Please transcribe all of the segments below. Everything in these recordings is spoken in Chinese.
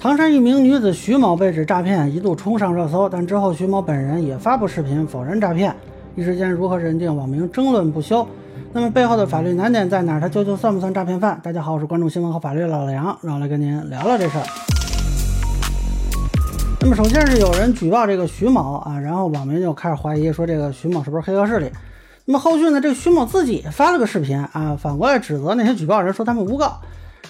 唐山一名女子徐某被指诈骗，一度冲上热搜，但之后徐某本人也发布视频否认诈骗。一时间如何认定，网民争论不休。那么背后的法律难点在哪？他究竟算不算诈骗犯？大家好，我是关注新闻和法律的老梁，让我来跟您聊聊这事儿。那么首先是有人举报这个徐某啊，然后网民就开始怀疑说这个徐某是不是黑恶势力。那么后续呢，这个徐某自己发了个视频啊，反过来指责那些举报人说他们诬告。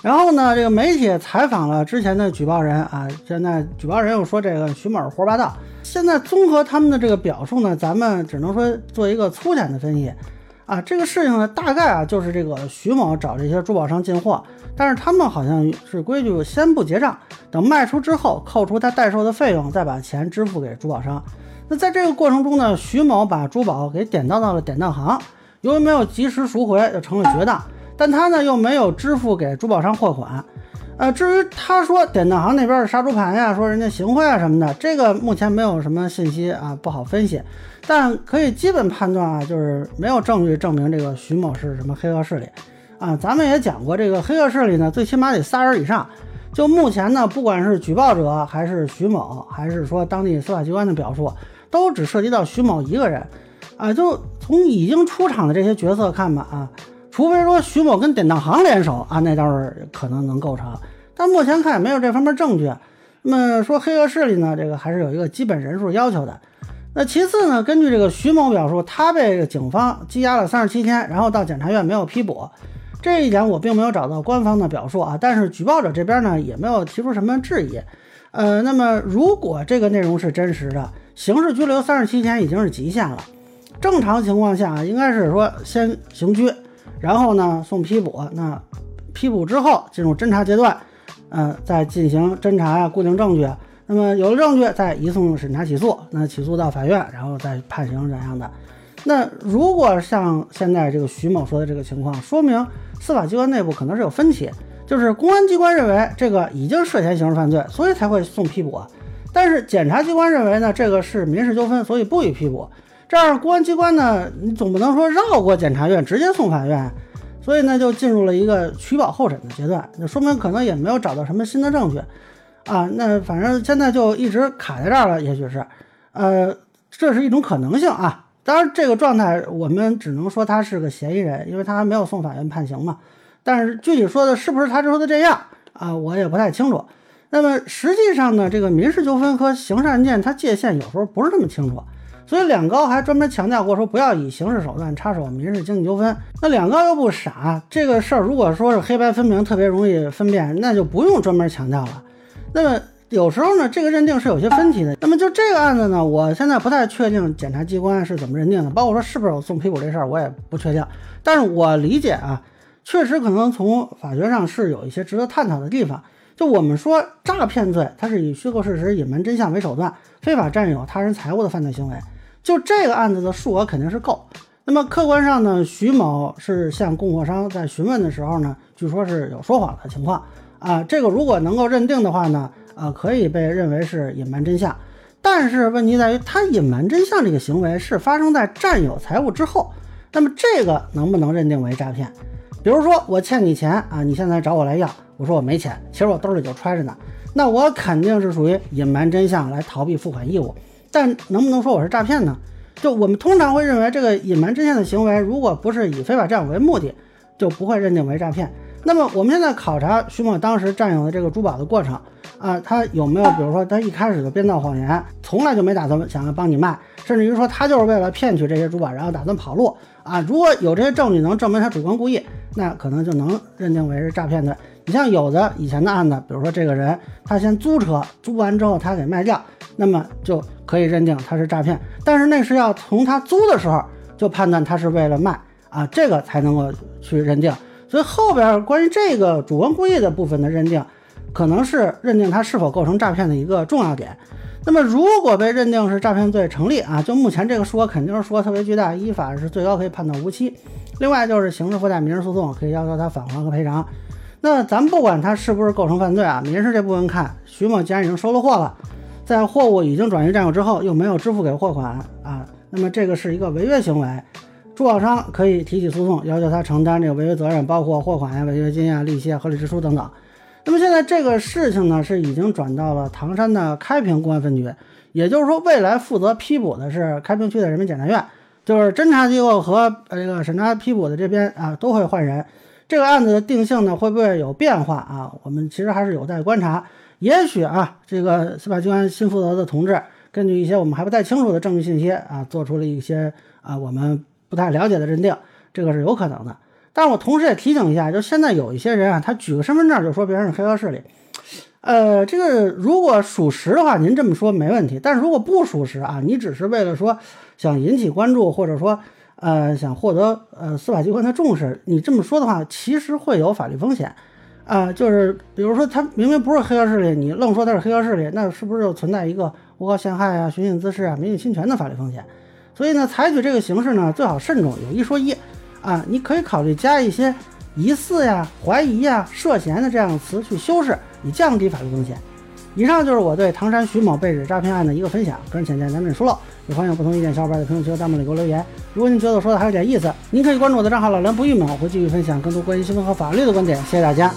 然后呢，这个媒体采访了之前的举报人啊，现在举报人又说这个徐某是胡说八道。现在综合他们的这个表述呢，咱们只能说做一个粗浅的分析啊。这个事情呢，大概啊就是这个徐某找这些珠宝商进货，但是他们好像是规矩先不结账，等卖出之后扣除他代售的费用，再把钱支付给珠宝商。那在这个过程中呢，徐某把珠宝给典当到了典当行，由于没有及时赎回，就成了绝当。但他呢又没有支付给珠宝商货款，呃，至于他说典当行那边是杀猪盘呀，说人家行贿啊什么的，这个目前没有什么信息啊，不好分析。但可以基本判断啊，就是没有证据证明这个徐某是什么黑恶势力啊。咱们也讲过，这个黑恶势力呢，最起码得仨人以上。就目前呢，不管是举报者还是徐某，还是说当地司法机关的表述，都只涉及到徐某一个人啊。就从已经出场的这些角色看吧啊。除非说徐某跟典当行联手啊，那倒是可能能构成，但目前看也没有这方面证据。那么说黑恶势力呢，这个还是有一个基本人数要求的。那其次呢，根据这个徐某表述，他被警方羁押了三十七天，然后到检察院没有批捕，这一点我并没有找到官方的表述啊。但是举报者这边呢也没有提出什么质疑。呃，那么如果这个内容是真实的，刑事拘留三十七天已经是极限了。正常情况下应该是说先刑拘。然后呢，送批捕，那批捕之后进入侦查阶段，嗯，再进行侦查呀，固定证据。那么有了证据，再移送审查起诉，那起诉到法院，然后再判刑怎样的？那如果像现在这个徐某说的这个情况，说明司法机关内部可能是有分歧，就是公安机关认为这个已经涉嫌刑事犯罪，所以才会送批捕，但是检察机关认为呢，这个是民事纠纷，所以不予批捕。这样，公安机关呢，你总不能说绕过检察院直接送法院，所以呢，就进入了一个取保候审的阶段。那说明可能也没有找到什么新的证据啊。那反正现在就一直卡在这儿了，也许是，呃，这是一种可能性啊。当然，这个状态我们只能说他是个嫌疑人，因为他还没有送法院判刑嘛。但是具体说的是不是他说的这样啊，我也不太清楚。那么实际上呢，这个民事纠纷和刑事案件它界限有时候不是那么清楚。所以两高还专门强调过，说不要以刑事手段插手民事经济纠纷。那两高又不傻，这个事儿如果说是黑白分明，特别容易分辨，那就不用专门强调了。那么有时候呢，这个认定是有些分歧的。那么就这个案子呢，我现在不太确定检察机关是怎么认定的，包括说是不是有送批捕这事儿，我也不确定。但是我理解啊，确实可能从法学上是有一些值得探讨的地方。就我们说诈骗罪，它是以虚构事实、隐瞒真相为手段，非法占有他人财物的犯罪行为。就这个案子的数额肯定是够。那么客观上呢，徐某是向供货商在询问的时候呢，据说是有说谎的情况啊。这个如果能够认定的话呢，呃，可以被认为是隐瞒真相。但是问题在于，他隐瞒真相这个行为是发生在占有财物之后，那么这个能不能认定为诈骗？比如说我欠你钱啊，你现在找我来要，我说我没钱，其实我兜里就揣着呢，那我肯定是属于隐瞒真相来逃避付款义务。但能不能说我是诈骗呢？就我们通常会认为，这个隐瞒真相的行为，如果不是以非法占有为目的，就不会认定为诈骗。那么我们现在考察徐某当时占有的这个珠宝的过程啊，他有没有，比如说他一开始就编造谎言，从来就没打算想要帮你卖，甚至于说他就是为了骗取这些珠宝，然后打算跑路啊？如果有这些证据能证明他主观故意，那可能就能认定为是诈骗罪。你像有的以前的案子，比如说这个人他先租车，租完之后他给卖掉。那么就可以认定他是诈骗，但是那是要从他租的时候就判断他是为了卖啊，这个才能够去认定。所以后边关于这个主观故意的部分的认定，可能是认定他是否构成诈骗的一个重要点。那么如果被认定是诈骗罪成立啊，就目前这个数额肯定是数额特别巨大，依法是最高可以判断无期。另外就是刑事附带民事诉讼，可以要求他返还和赔偿。那咱不管他是不是构成犯罪啊，民事这部分看，徐某既然已经收了货了。在货物已经转移占有之后，又没有支付给货款啊，那么这个是一个违约行为，珠宝商可以提起诉讼，要求他承担这个违约责任，包括货款呀、违约金呀、利息啊、合理支出等等。那那么现在这个事情呢，是已经转到了唐山的开平公安分局，也就是说，未来负责批捕的是开平区的人民检察院，就是侦查机构和这个审查批捕的这边啊都会换人。这个案子的定性呢，会不会有变化啊？我们其实还是有待观察。也许啊，这个司法机关新负责的同志，根据一些我们还不太清楚的证据信息啊，做出了一些啊我们不太了解的认定，这个是有可能的。但我同时也提醒一下，就现在有一些人啊，他举个身份证就说别人是黑恶势力，呃，这个如果属实的话，您这么说没问题。但是如果不属实啊，你只是为了说想引起关注，或者说呃想获得呃司法机关的重视，你这么说的话，其实会有法律风险。啊，就是比如说他明明不是黑恶势力，你愣说他是黑恶势力，那是不是就存在一个诬告陷害啊、寻衅滋事啊、名誉侵权的法律风险？所以呢，采取这个形式呢，最好慎重，有一说一啊，你可以考虑加一些疑似呀、怀疑呀、涉嫌的这样的词去修饰，以降低法律风险。以上就是我对唐山徐某被指诈骗案的一个分享，个人浅见难免疏漏，也欢迎不同意见小伙伴在评论区和弹幕里给我留言。如果您觉得我说的还有点意思，您可以关注我的账号老梁不郁闷，我会继续分享更多关于新闻和法律的观点。谢谢大家。